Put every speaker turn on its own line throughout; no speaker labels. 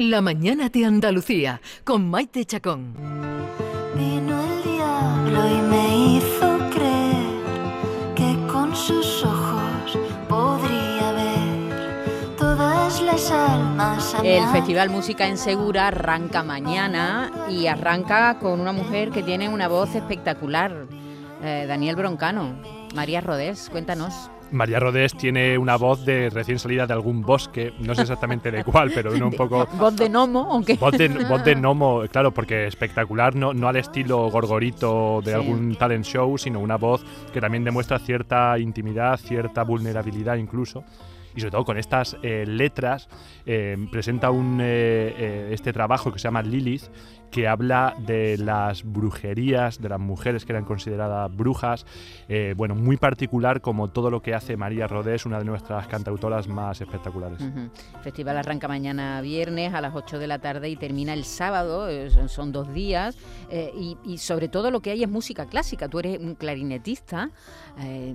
La mañana de Andalucía con Maite Chacón.
Vino el diablo y me hizo creer que con sus ojos podría ver todas las almas.
El Festival Música en Segura arranca mañana y arranca con una mujer que tiene una voz espectacular, eh, Daniel Broncano. María Rodés, cuéntanos.
María Rodés tiene una voz de recién salida de algún bosque, no sé exactamente de cuál, pero uno un poco...
¿Voz de gnomo o qué?
Voz de, voz de gnomo, claro, porque espectacular, no, no al estilo gorgorito de
Sí.
algún talent show, sino una voz que también demuestra cierta intimidad, cierta vulnerabilidad incluso. Y sobre todo con estas eh, letras, eh, presenta un, eh, este trabajo que se llama Lilith, que habla de las brujerías, de las mujeres que eran consideradas brujas. bueno, muy particular como todo lo que hace María Rodés, una de nuestras cantautoras más espectaculares.
Festival arranca mañana viernes a las 8 de la tarde y termina el sábado, son- dos días, y, sobre todo lo que hay es música clásica. Tú eres un clarinetista,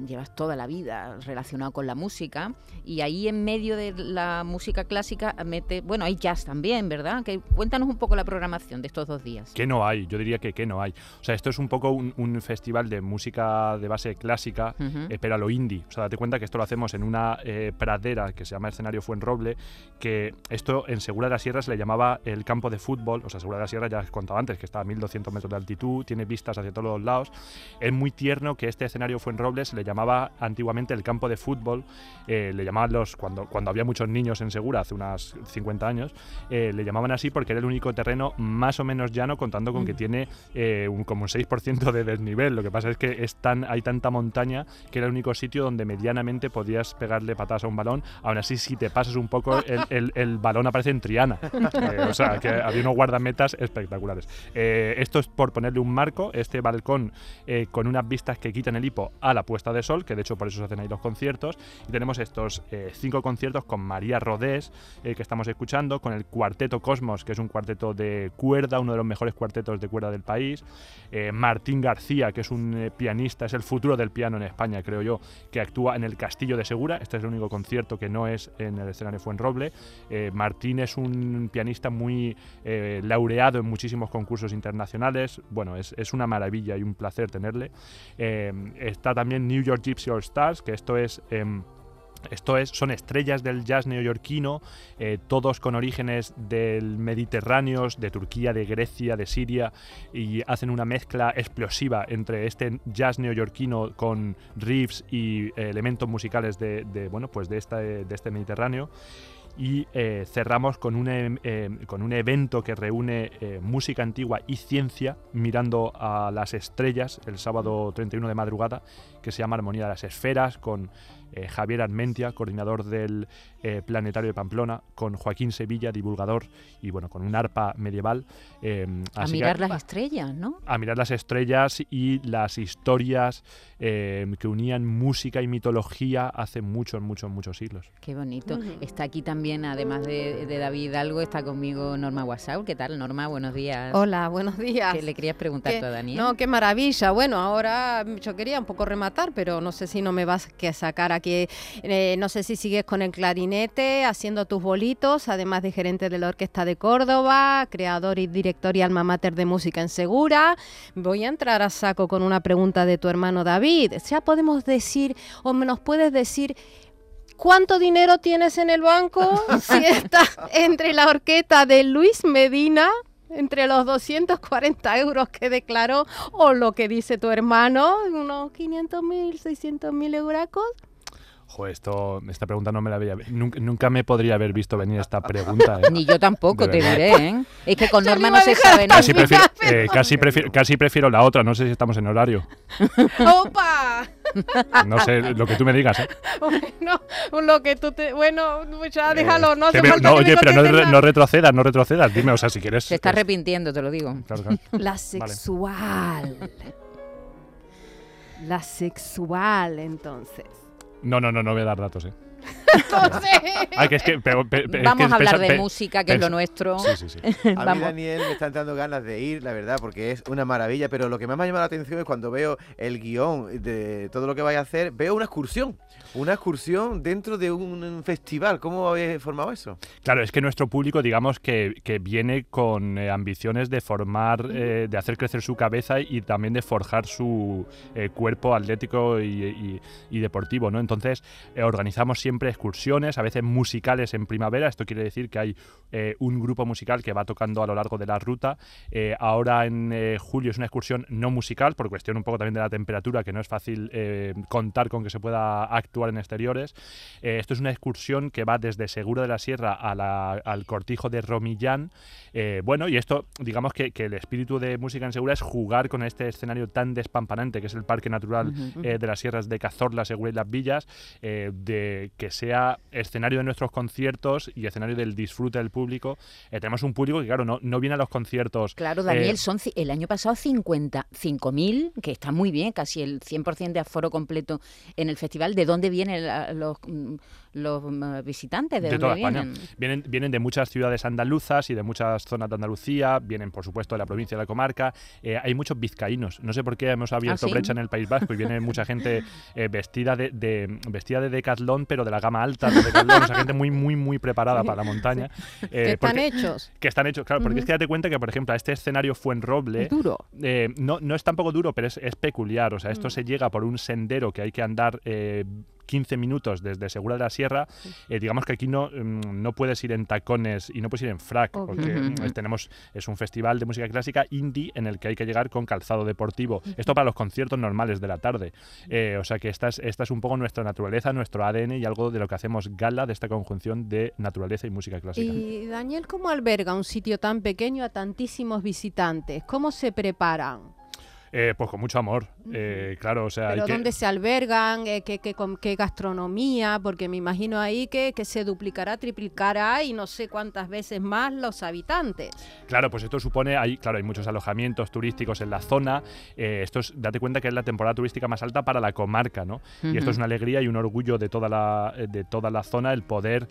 llevas toda la vida relacionado con la música, y ahí en medio de la música clásica mete, bueno, hay jazz también, ¿verdad? Que, cuéntanos un poco la programación de estos dos días.
¿Qué no hay? Yo diría que qué no hay. O sea, esto es un poco un, un festival de música de base clásica,
Ujú.
eh, pero a lo indie. O sea, date cuenta que esto lo hacemos en una eh, pradera que se llama escenario Fuenroble, que esto en Segura de la Sierra se le llamaba el campo de fútbol. O sea, Segura de la Sierra ya os contaba antes que está a 1200 metros de altitud, tiene vistas hacia todos los lados. Es muy tierno que este escenario Fuenroble se le llamaba antiguamente el campo de fútbol. eh, le llamaban los, cuando, cuando había muchos niños en Segura, hace unas 50 años, eh, le llamaban así porque era el único terreno más o menos llano, contando con que
Mm.
tiene eh, un, como un 6% de desnivel. Lo que pasa es que es tan, hay tanta montaña que era el único sitio donde medianamente podías pegarle patadas a un balón. Aún así, si te pasas un poco, el, el- el balón aparece en Triana. Eh, o sea, que había unos guardametas espectaculares. Esto es por ponerle un marco, este balcón con unas vistas que quitan el hipo a la puesta de sol, que de hecho por eso se hacen ahí los conciertos. Y tenemos estos cinco conciertos con María Rodés, eh, que estamos escuchando, con el Cuarteto Cosmos, que es un cuarteto de cuerda, uno de los mejores cuartetos de cuerda del país. eh, Martín García, que es un eh, pianista, es el futuro del piano en España, creo yo, que actúa en el Castillo de Segura. Este es el único concierto que no es en el escenario Fuenroble. Martín es un pianista muy laureado en muchísimos concursos internacionales. Bueno, es, es una maravilla y un placer tenerle. Está también New York Gypsy All Stars, que esto es... esto es, son estrellas del jazz neoyorquino, eh, todos con orígenes del Mediterráneo, de Turquía, de Grecia, de Siria, y hacen una mezcla explosiva entre este jazz neoyorquino con riffs y eh, elementos musicales de, bueno, pues de este Mediterráneo. Y eh, cerramos con un, em- em, con un evento que reúne eh, música antigua y ciencia mirando a las estrellas el sábado 31 de madrugada, que se llama Armonía de las Esferas, con eh, Javier Armentia, coordinador del eh, Planetario de Pamplona, con Joaquín Sevilla, divulgador, y bueno, con un arpa medieval. eh,
A
así que-
mirar las estrellas, ¿no?
a mirar las estrellas y las historias eh, que unían música y mitología hace muchos, muchos, muchos siglos.
Qué bonito. Está aquí también, además de, de David Hidalgo, está conmigo Norma Guasau. ¿Qué tal, Norma? Buenos días.
Hola, buenos días.
¿Qué le querías preguntar tú a Daniel?
No, qué maravilla. Bueno, ahora yo quería un poco rematar, pero no sé si no me vas a sacar aquí. Eh, no sé si sigues con el clarinete, haciendo tus bolitos, además de gerente de la Orquesta de Córdoba, creador y director y alma mater de música en Segura. Voy a entrar a saco con una pregunta de tu hermano David. Ya podemos decir, o nos puedes decir, ¿Cuánto dinero tienes en el banco? Si está entre la horqueta de Luis Medina, entre los 240 euros que declaró, o lo que dice tu hermano, unos 500 mil, 600 mil euracos.
Joder, esto, esta pregunta no me la había... Nunca, nunca me podría haber visto venir esta pregunta. ¿eh?
Ni yo tampoco, te diré, ¿eh? Es que con Norma no se sabe nada.
Casi prefiero,
Mira,
eh, casi, prefiero, casi prefiero la otra, no sé si estamos en horario.
¡Opa!
No sé, lo que tú me digas. ¿eh?
Bueno, lo que tú te... Bueno, pues ya déjalo, no
Te
hace
veo-
falta
no,
que me
oye, pero no, re- no retrocedas, no retrocedas. Dime, o sea, si quieres...
Se está
es-
arrepintiendo, te lo digo.
claro, claro.
La sexual. La sexual, entonces.
No, no, no, no voy a dar datos, ¿eh?
Entonces,
Ah, que es que, pero- pero- pero es
Vamos
que
a hablar de
pe-
música, que es lo nuestro.
Sí, sí, sí.
A mí. Daniel, me están dando ganas de ir, la verdad, porque es una maravilla. Pero lo que más me ha llamado la atención es cuando veo el guion de todo lo que vais a hacer, veo una excursión. Una excursión dentro de un festival. ¿Cómo habéis formado eso?
Claro, es que nuestro público, digamos que, que viene con eh, ambiciones de formar, eh, de hacer crecer su cabeza y también de forjar su eh, cuerpo atlético y, y- y deportivo, ¿no? Entonces, eh, organizamos siempre excursiones, a veces musicales en primavera. Esto quiere decir que hay eh, un grupo musical que va tocando a lo largo de la ruta. Eh, ahora en eh, julio es una excursión no musical, por cuestión un poco también de la temperatura, que no es fácil contar con que se pueda actuar en exteriores. Esto es una excursión que va desde Seguro de la Sierra a la- al cortijo de Romillán. Bueno, y esto, digamos que, que el espíritu de Música en Segura es jugar con este escenario tan despampanante que es el Parque Natural de las Sierras de Cazorla, Segura y Las Villas, de que sea escenario de nuestros conciertos y escenario del disfrute del público. Eh, tenemos un público que, claro, no, no viene a los conciertos.
Claro, Daniel,
eh,
son el año pasado 55.000, que está muy bien, casi el 100% de aforo completo en el festival. ¿De dónde vienen la- los, mm, los mm, visitantes? ¿De,
de
dónde
toda
vienen?
España. Vienen, vienen de muchas ciudades andaluzas y de muchas zonas de Andalucía, vienen por supuesto de la provincia de la comarca. Eh, hay muchos vizcaínos. No sé por qué hemos abierto
¿Ah, sí?
brecha en el País Vasco y viene mucha gente vestida de, de- vestida de Decathlon, pero de la gama alta de Decathlon. o sea, gente muy, muy, muy preparada para la montaña. Eh,
que están
porque-
hechos.
que están hechos, claro, porque es
Ujú.
que date cuenta que, por ejemplo, a este escenario Fuenroble,
Es duro.
eh, no, no es tampoco duro, pero es, es peculiar. O sea, esto
Mm.
se llega por un sendero que hay que andar eh, 15 minutos desde Segura de la Sierra. Eh, digamos que aquí no, mm, no puedes ir en tacones y no puedes ir en frac, porque mm, tenemos, es un festival de música clásica indie en el que hay que llegar con calzado deportivo. Esto para los conciertos normales de la tarde. Eh, o sea que esta es, esta es un poco nuestra naturaleza, nuestro ADN y algo de lo que hacemos gala de esta conjunción de naturaleza y música clásica.
Y Daniel, ¿cómo alberga un sitio tan pequeño a tantísimos visitantes? ¿Cómo se preparan?
Eh, pues con mucho amor, eh, claro, o sea, hay
¿Pero
que...
dónde se albergan? Eh, ¿qué, qué, qué gastronomía? Porque me imagino ahí que, que se duplicará, triplicará y no sé cuántas veces más los habitantes.
Claro, pues esto supone, hay, claro, hay muchos alojamientos turísticos en la zona. eh, esto es, date cuenta que es la temporada turística más alta para la comarca, ¿no? Y esto es una alegría y un orgullo de toda la, de toda la zona el poder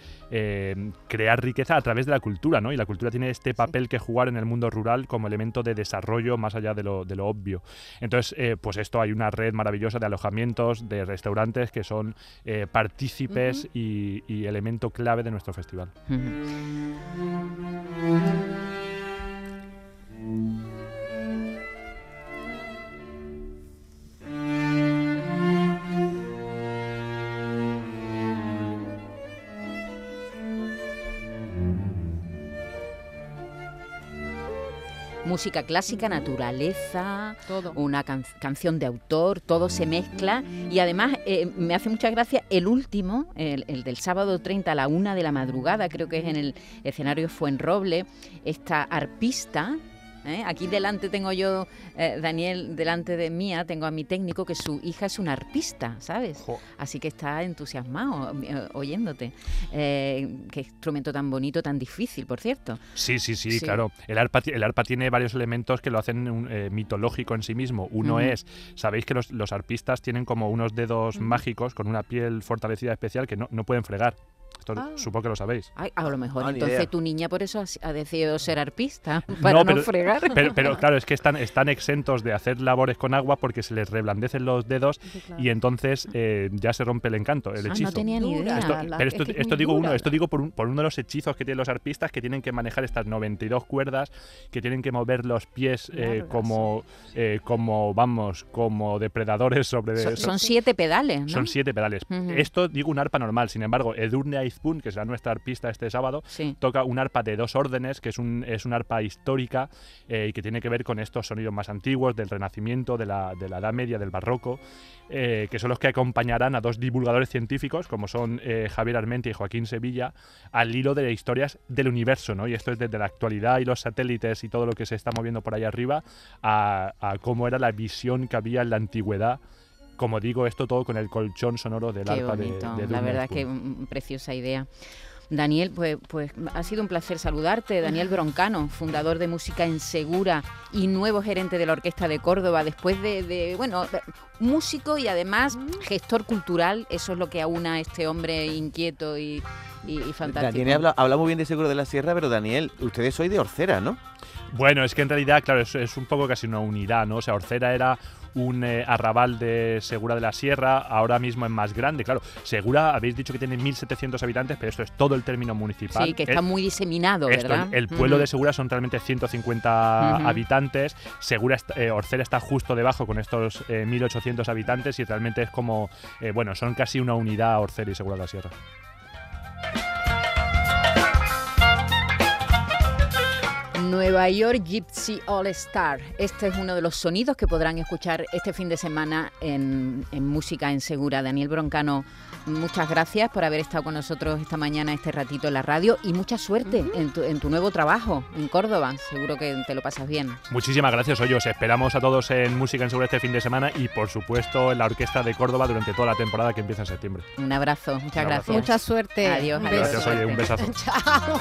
crear riqueza a través de la cultura, ¿no? Y la cultura tiene este papel que jugar en el mundo rural como elemento de desarrollo más allá de lo, de lo obvio. Entonces, pues esto hay una red maravillosa de alojamientos, de restaurantes que son eh, partícipes y, y elemento clave de nuestro festival.
Música clásica, naturaleza,
Todo.
una can- canción de autor, todo se mezcla y además eh, me hace mucha gracia el último, el, el del sábado 30 a la una de la madrugada, creo que es en el escenario Fuenroble, esta arpista. ¿Eh? Aquí delante tengo yo, eh, Daniel, delante de mía, tengo a mi técnico que su hija es una arpista, ¿sabes?
Jo.
Así que está entusiasmado eh, oyéndote. Eh, qué instrumento tan bonito, tan difícil, por cierto.
Sí, sí, sí,
Sí.
claro. El arpa, el arpa tiene varios elementos que lo hacen un, eh, mitológico en sí mismo. Uno es, sabéis que los, los arpistas tienen como unos dedos mágicos con una piel fortalecida especial que no, no pueden fregar. Esto
Ah.
supongo que lo sabéis.
Ay, a lo mejor
Ah,
entonces tu niña por eso ha, decidido ser arpista, para no,
pero-
fregar.
Pero, pero claro, es que están, están exentos de hacer labores con agua porque se les reblandecen los dedos y entonces eh, ya se rompe el encanto, el
Ah,
hechizo.
no tenía ni idea.
Esto-
la-
pero
es
esto,
que es
esto digo uno, esto digo por, un- por uno de los hechizos que tienen los arpistas que tienen que manejar estas 92 cuerdas, que tienen que mover los pies eh, como, eh, como, vamos, como depredadores sobre...
Son,
so-
son siete pedales, ¿no?
son siete pedales. Esto digo un arpa normal, sin embargo, Edurne Aizpun, que será nuestra arpista este sábado,
Sí.
toca un arpa de dos órdenes, que es un, es un arpa histórica eh, y que tiene que ver con estos sonidos más antiguos del Renacimiento, de la, de la Edad Media, del Barroco, eh, que son los que acompañarán a dos divulgadores científicos, como son eh, Javier Armentia y Joaquín Sevilla, al hilo de historias del universo, ¿no? Y esto es desde la actualidad y los satélites y todo lo que se está moviendo por ahí arriba, a, a cómo era la visión que había en la antigüedad. Como digo, esto todo con el colchón sonoro del
Qué
arpa de,
bonito.
de
la
Edurne
verdad que preciosa idea. Daniel, pues, pues ha sido un placer saludarte. Daniel Broncano, fundador de Música en Segura y nuevo gerente de la Orquesta de Córdoba, después de, de bueno, músico y además gestor cultural, eso es lo que aúna a este hombre inquieto y, y, y fantástico.
Daniel habla, habla muy bien de Seguro de la Sierra, pero Daniel, ustedes sois de Orcera, ¿no?
Bueno, es que en realidad, claro, es, es un poco casi una unidad, ¿no? O sea, Orcera era un eh, arrabal de Segura de la Sierra, ahora mismo es más grande, claro. Segura, habéis dicho que tiene 1.700 habitantes, pero esto es todo el término municipal.
Sí, que está
El-
muy diseminado,
esto,
¿verdad?
el pueblo
Ujú.
de Segura son realmente 150
Ujú.
habitantes. Segura, eh, Orcera está justo debajo con estos eh, 1.800 habitantes y realmente es como, eh, bueno, son casi una unidad Orcera y Segura de la Sierra.
Nueva York Gypsy All Star. Este es uno de los sonidos que podrán escuchar este fin de semana en, en Música en Segura. Daniel Broncano, muchas gracias por haber estado con nosotros esta mañana, este ratito en la radio y mucha suerte en, tu, en tu nuevo trabajo en Córdoba. Seguro que te lo pasas bien.
Muchísimas gracias, hoy os esperamos a todos en Música en Segura este fin de semana y por supuesto en la Orquesta de Córdoba durante toda la temporada que empieza en septiembre.
Un abrazo, muchas
Un abrazo.
gracias.
Mucha suerte.
Adiós, adiós.
Gracias, oye, un besazo.
Chao.